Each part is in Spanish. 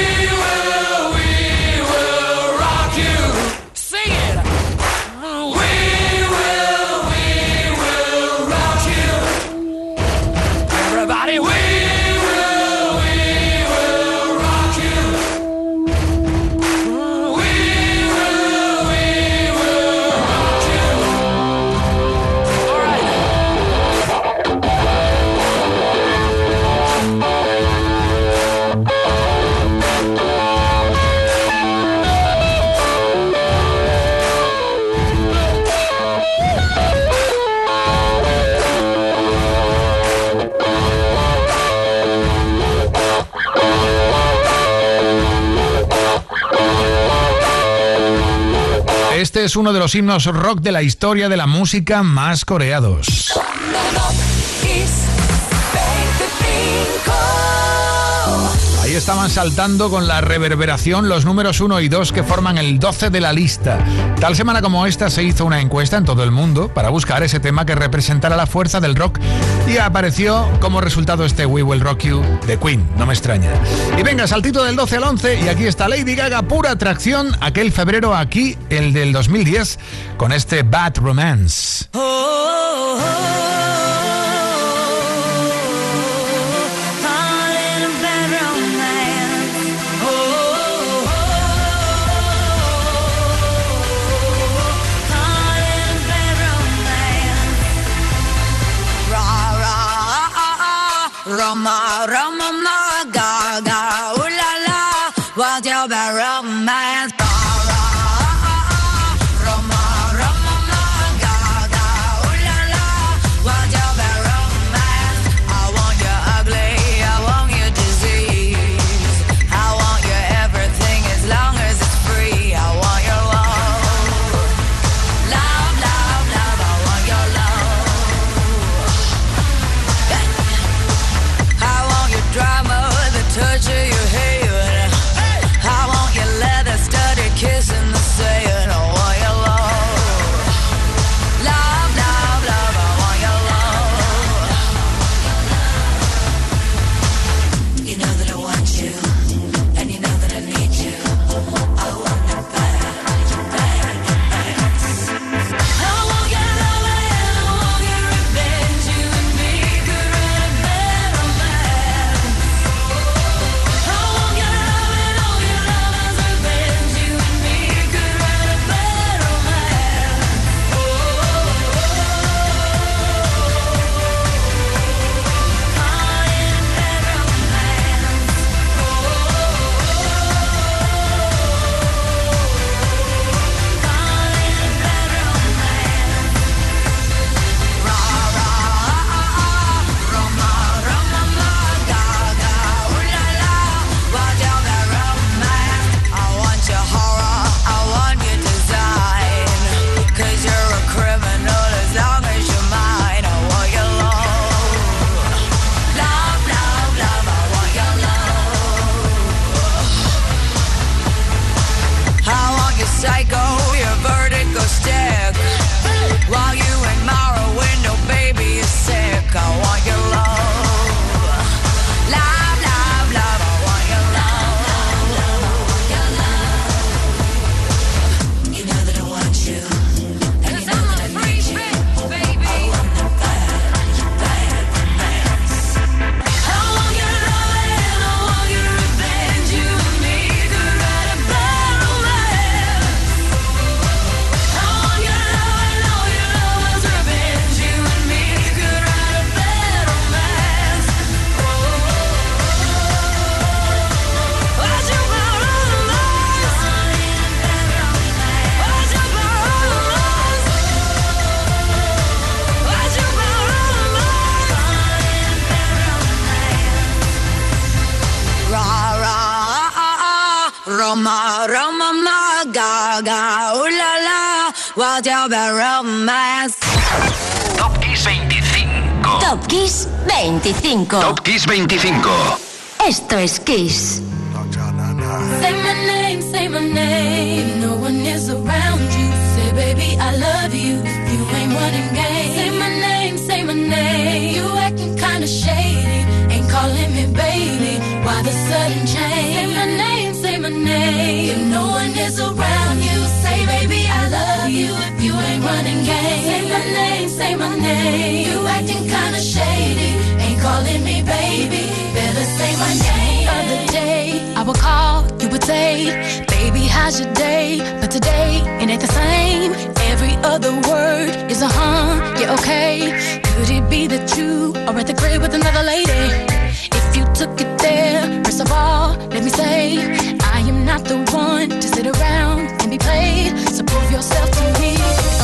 Will, we es uno de los himnos rock de la historia de la música más coreados. Estaban saltando con la reverberación los números 1 y 2 que forman el 12 de la lista. Tal semana como esta se hizo una encuesta en todo el mundo para buscar ese tema que representara la fuerza del rock y apareció como resultado este We Will Rock You de Queen, no me extraña. Y venga, saltito del 12 al 11 y aquí está Lady Gaga, pura atracción, aquel febrero aquí, el del 2010, con este Bad Romance. Roma, Rama, Rama, Gaga. romance. Top Kiss 25. Top Kiss 25. Top Kiss 25. Esto es Kiss. Say my name, say my name. No one is around you. Say, baby, I love you. You ain't running game. Say my name, say my name. You acting kinda shady. Ain't calling me baby. Why the sudden change? Say my name, say my name. If no one is around You acting kinda shady, ain't calling me baby. Better say my name. Other day, I would call, you would say, Baby, how's your day? But today, it ain't the same. Every other word is a huh, yeah, okay. Could it be that you are at the crib with another lady? If you took it there, first of all, let me say, I am not the one to sit around and be played. So prove yourself to me.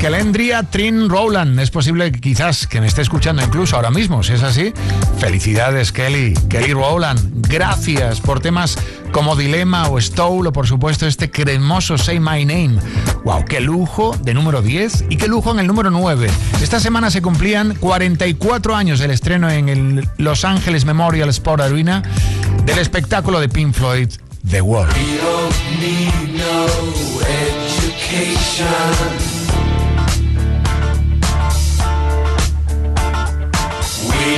Kelendria Trin Rowland. Es posible que quizás que me esté escuchando incluso ahora mismo. Si es así, felicidades, Kelly. Kelly Rowland, gracias por temas como Dilema o Stole o por supuesto este cremoso Say My Name. ¡Wow! ¡Qué lujo de número 10 y qué lujo en el número 9! Esta semana se cumplían 44 años del estreno en el Los Ángeles Memorial Sport Arena del espectáculo de Pink Floyd, The Wall.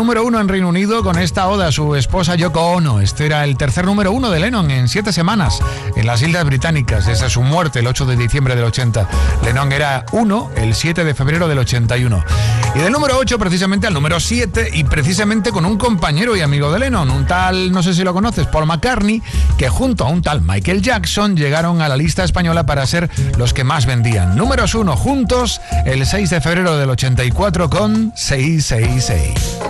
Número uno en Reino Unido con esta oda a su esposa Yoko Ono. Este era el tercer número uno de Lennon en siete semanas en las Islas Británicas desde su muerte el 8 de diciembre del 80. Lennon era uno el 7 de febrero del 81. Y del número 8 precisamente al número 7 y precisamente con un compañero y amigo de Lennon, un tal, no sé si lo conoces, Paul McCartney, que junto a un tal Michael Jackson llegaron a la lista española para ser los que más vendían. Números uno juntos el 6 de febrero del 84 con 666.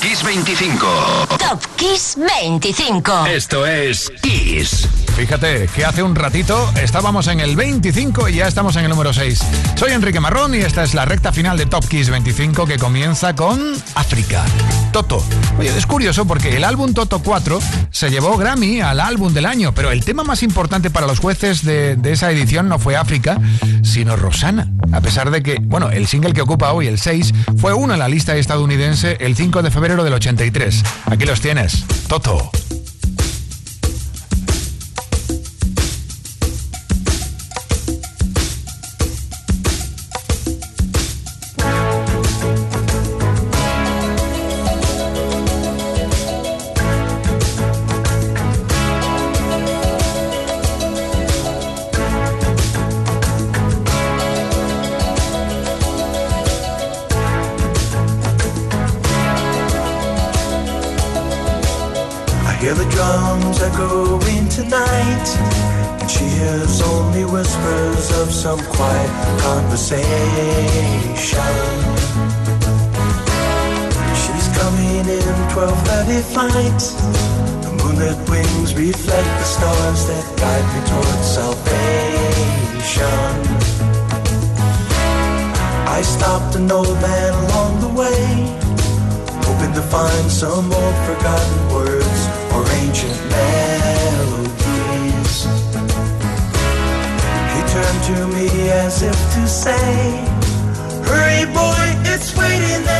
Kiss 25. Top Kiss 25. Esto es Kiss. Fíjate que hace un ratito estábamos en el 25 y ya estamos en el número 6. Soy Enrique Marrón y esta es la recta final de Top Kiss 25 que comienza con África. Toto. Oye, es curioso porque el álbum Toto 4 se llevó Grammy al álbum del año, pero el tema más importante para los jueces de, de esa edición no fue África, sino Rosana. A pesar de que, bueno, el single que ocupa hoy, el 6, fue uno en la lista estadounidense el 5 de febrero del 83. Aquí los tienes. Toto. As if to say, Hurry, boy, it's waiting there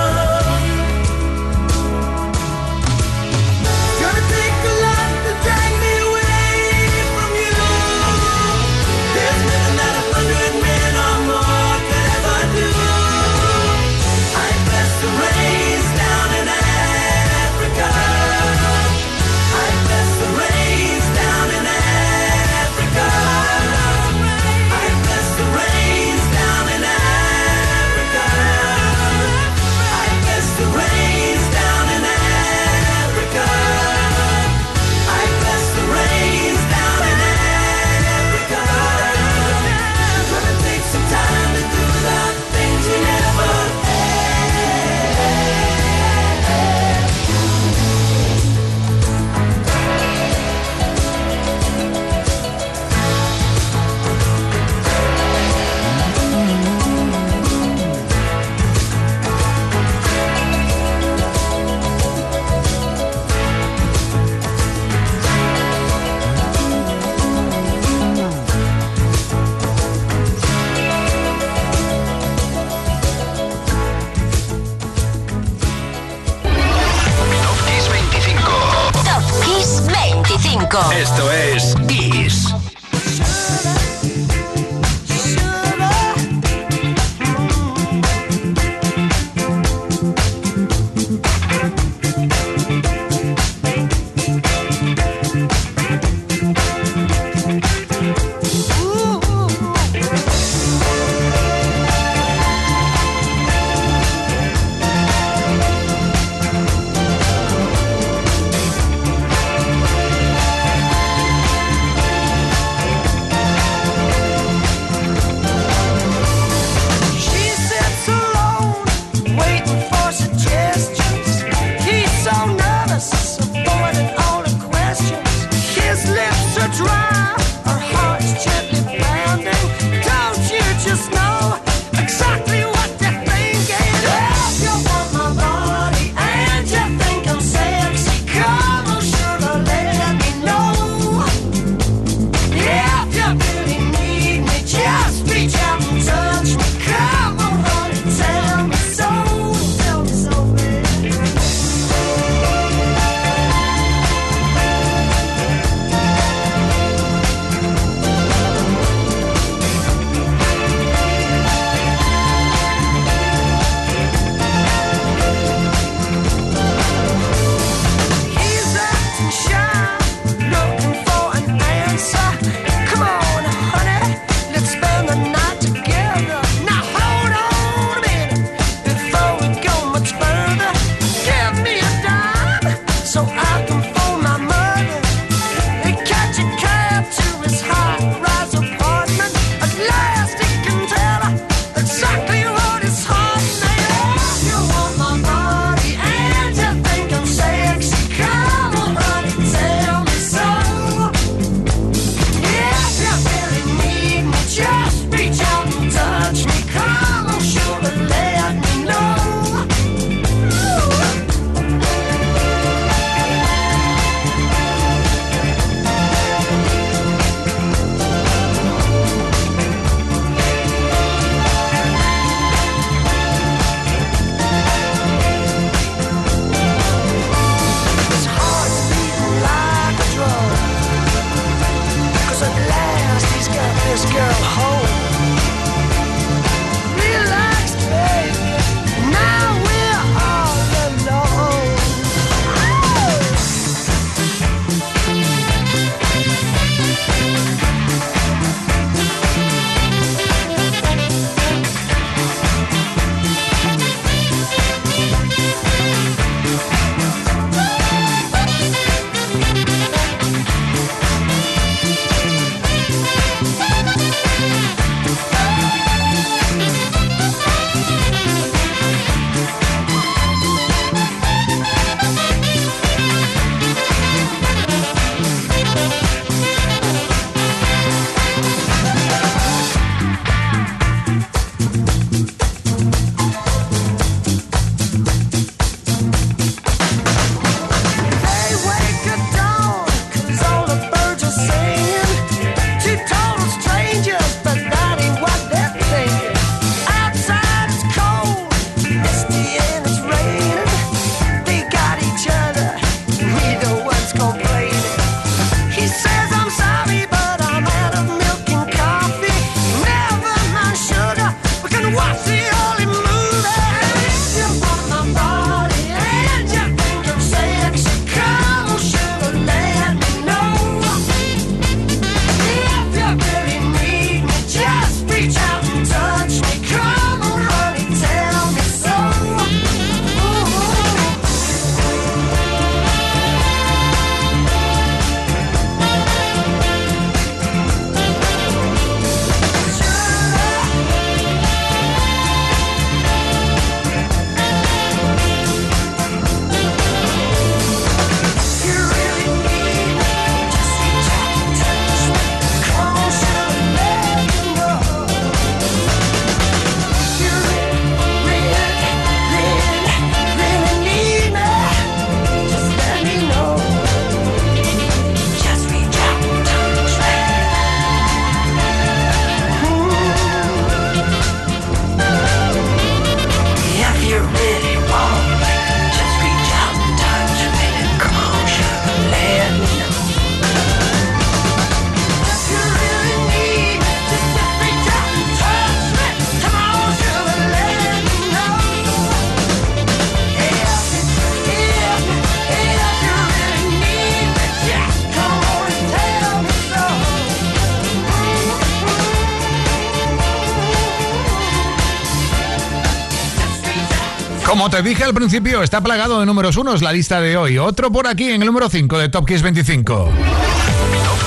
Te dije al principio, está plagado de números unos la lista de hoy. Otro por aquí en el número 5 de Top Kiss 25. Top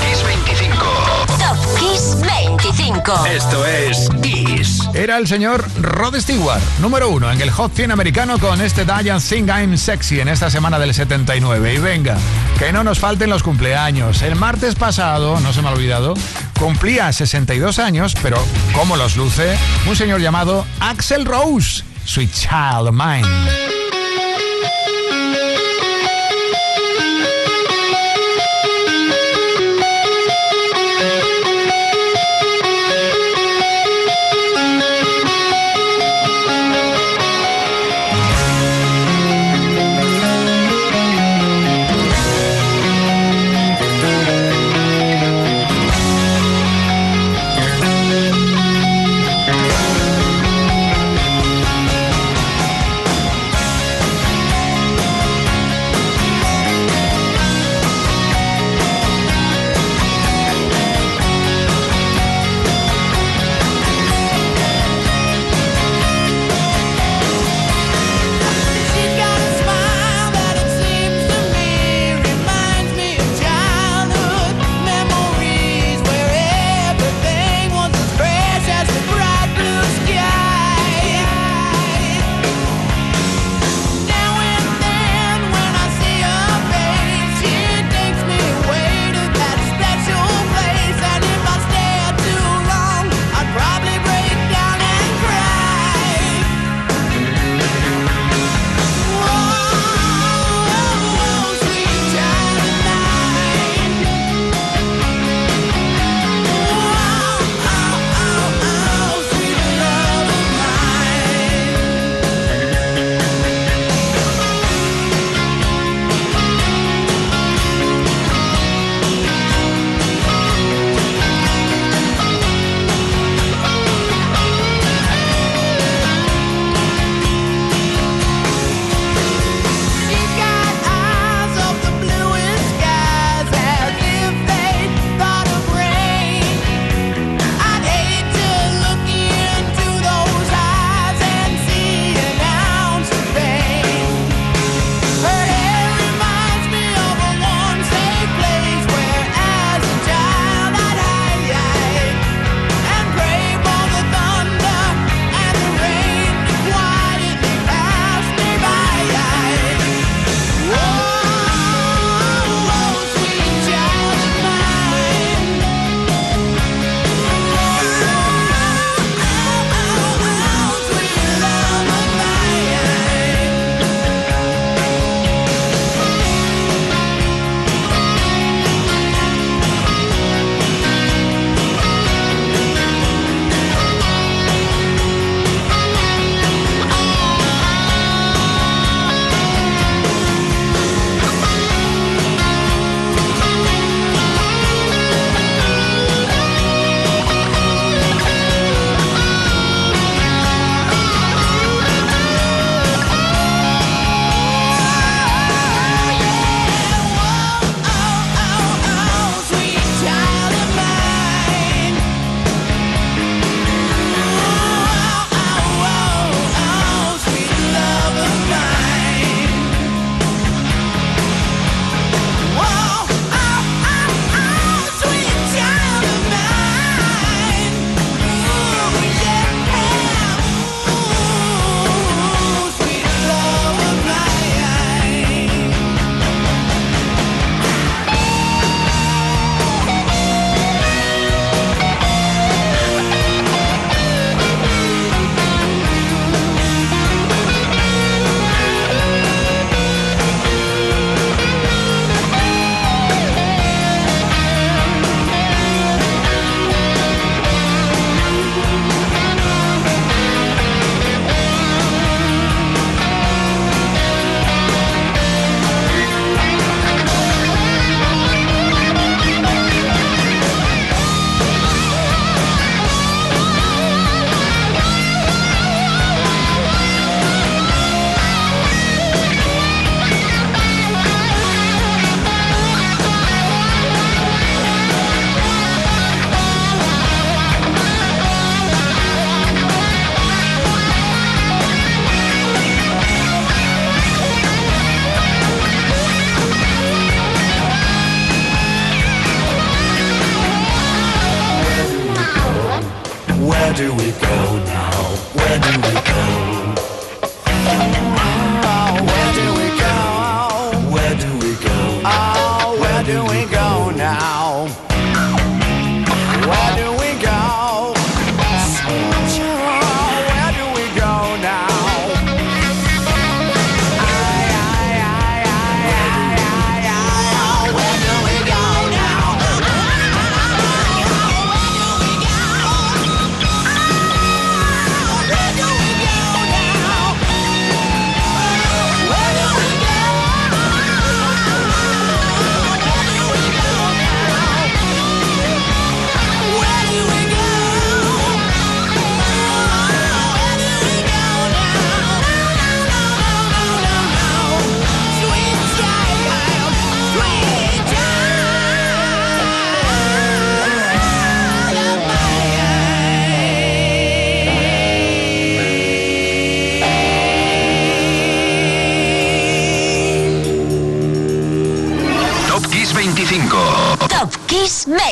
Kiss 25. Top Kiss 25. Esto es Kiss. Era el señor Rod Stewart, número uno en el Hot 100 americano con este Diane Sing I'm Sexy en esta semana del 79. Y venga, que no nos falten los cumpleaños. El martes pasado, no se me ha olvidado, cumplía 62 años, pero ¿cómo los luce? Un señor llamado Axel Rose, Sweet Child of Mine.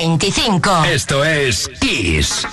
25. Esto es Kiss.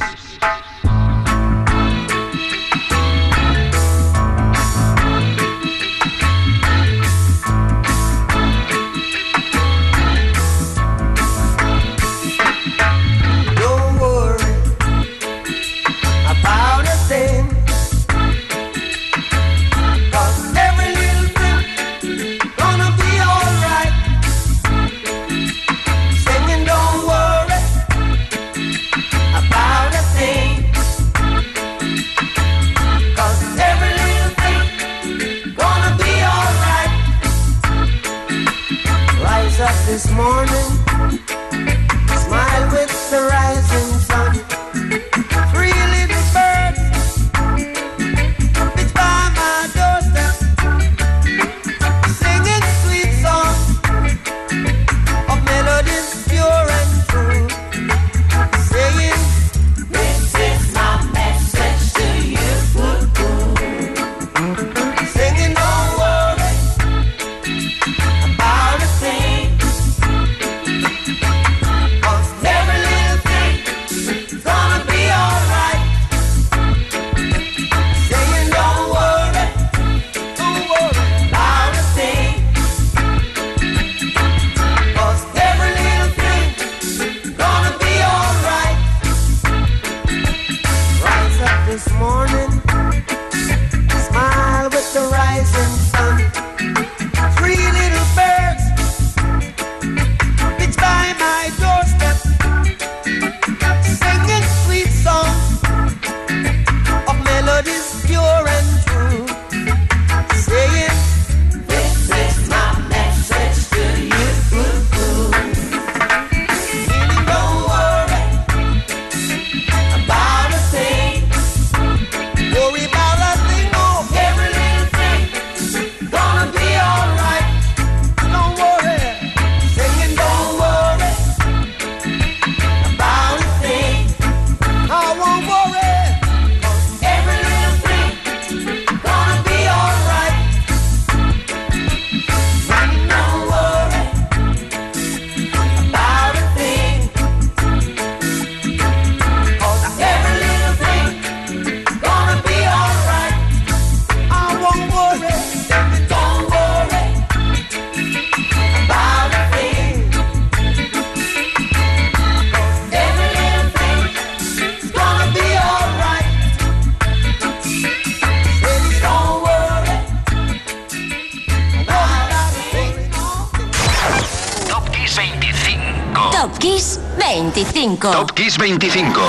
Top Kiss 25.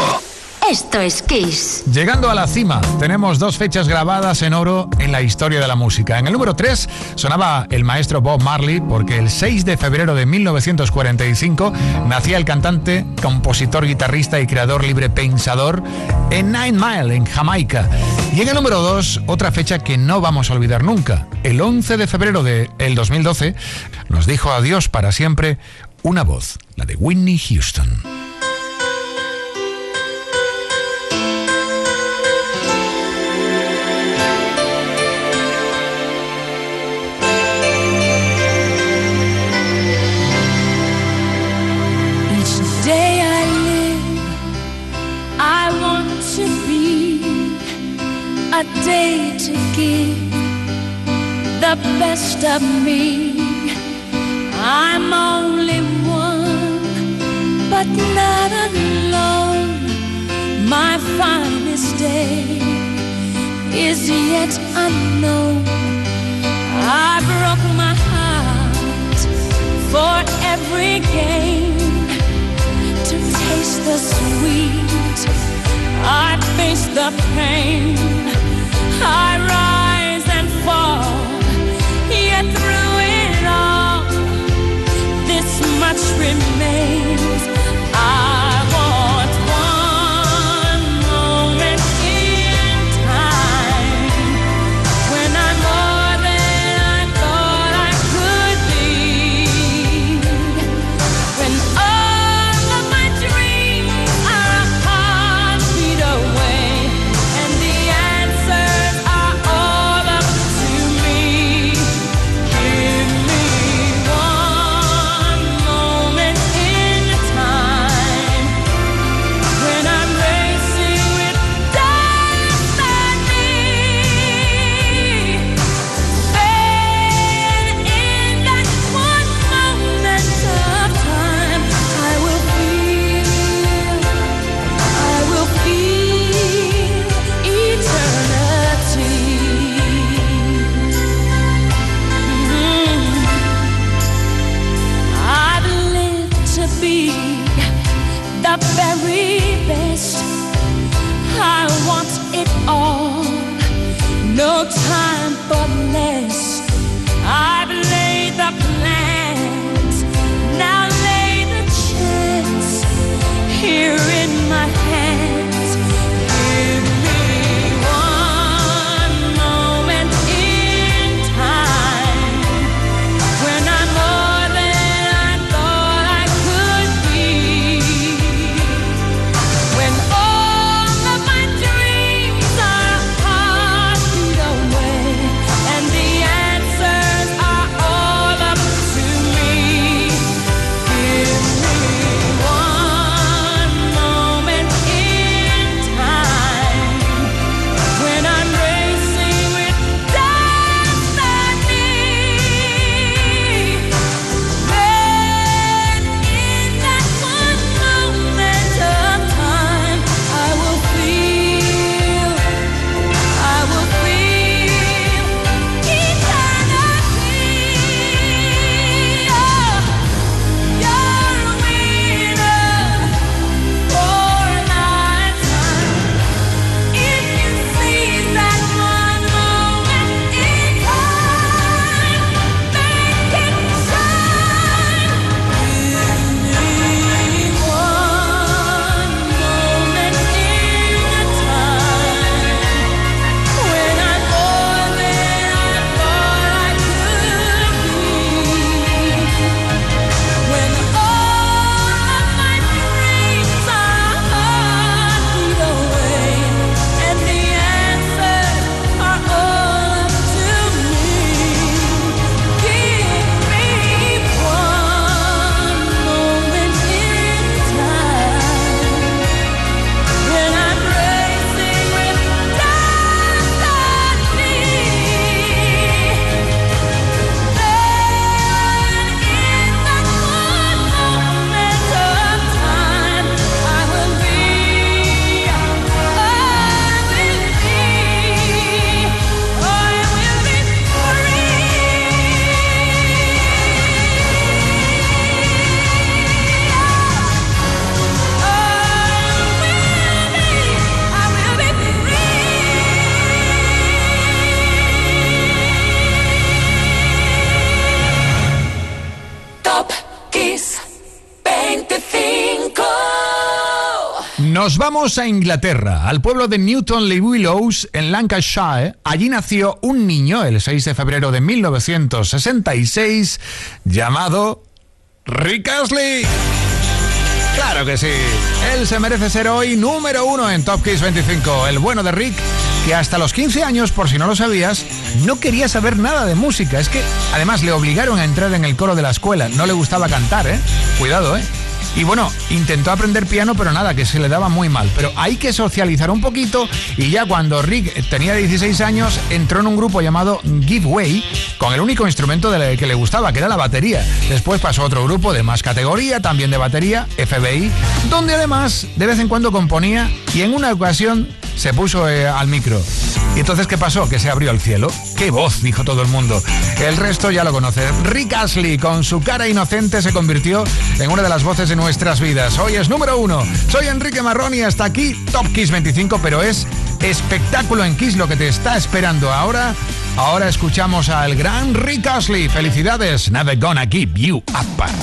Esto es Kiss. Llegando a la cima, tenemos dos fechas grabadas en oro en la historia de la música. En el número 3 sonaba el maestro Bob Marley porque el 6 de febrero de 1945 nacía el cantante, compositor, guitarrista y creador libre pensador en Nine Mile, en Jamaica. Y en el número 2, otra fecha que no vamos a olvidar nunca. El 11 de febrero del de 2012 nos dijo adiós para siempre una voz, la de Whitney Houston. a day to give the best of me. I'm only one, but not alone. My finest day is yet unknown. I broke my heart for every gain to taste the sweet. I face the pain. I rise. Nos vamos a Inglaterra, al pueblo de Newton Le Willows, en Lancashire. Allí nació un niño el 6 de febrero de 1966 llamado Rick Astley. Claro que sí. Él se merece ser hoy número uno en Top Kiss 25. El bueno de Rick, que hasta los 15 años, por si no lo sabías, no quería saber nada de música. Es que además le obligaron a entrar en el coro de la escuela. No le gustaba cantar, ¿eh? Cuidado, ¿eh? Y bueno, intentó aprender piano, pero nada, que se le daba muy mal. Pero hay que socializar un poquito y ya cuando Rick tenía 16 años, entró en un grupo llamado Giveaway con el único instrumento que le gustaba, que era la batería. Después pasó a otro grupo de más categoría, también de batería, FBI, donde además de vez en cuando componía y en una ocasión se puso eh, al micro. ¿Y entonces qué pasó? Que se abrió el cielo. ¡Qué voz! dijo todo el mundo. El resto ya lo conoce. Rick Astley, con su cara inocente, se convirtió en una de las voces de nuestras vidas. Hoy es número uno. Soy Enrique Marrón y hasta aquí Top Kiss 25, pero es espectáculo en Kiss lo que te está esperando ahora. Ahora escuchamos al gran Rick Astley. Felicidades. Never gonna keep you apart.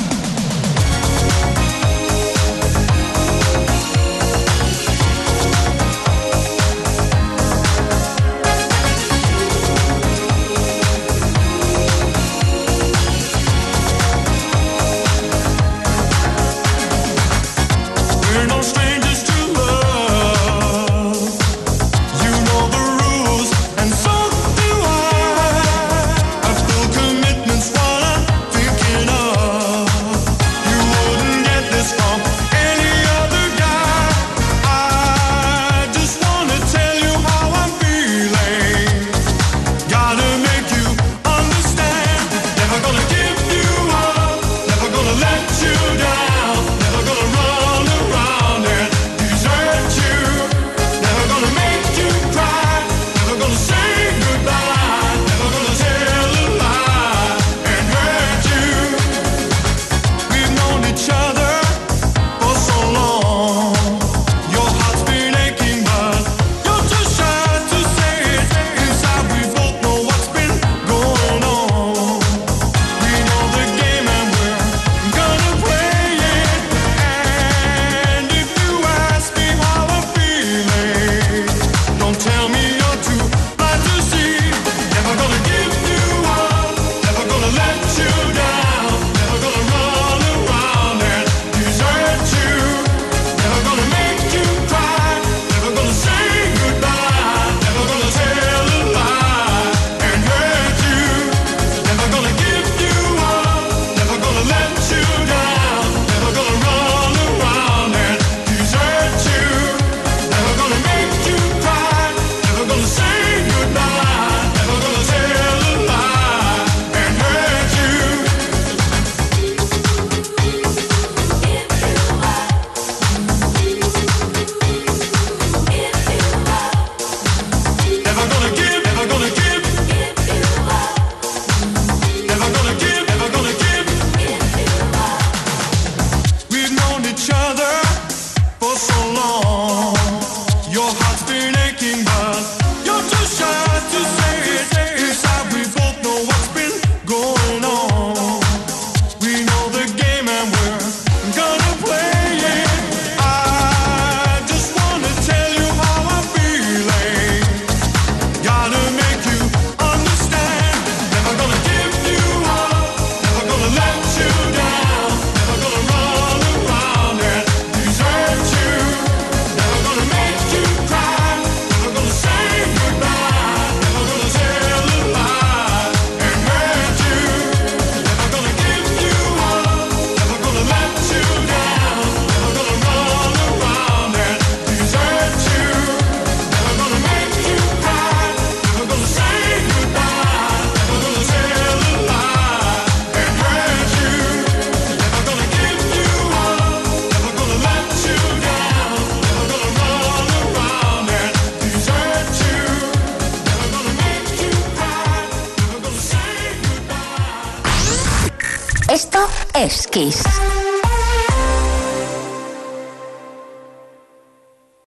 Peace.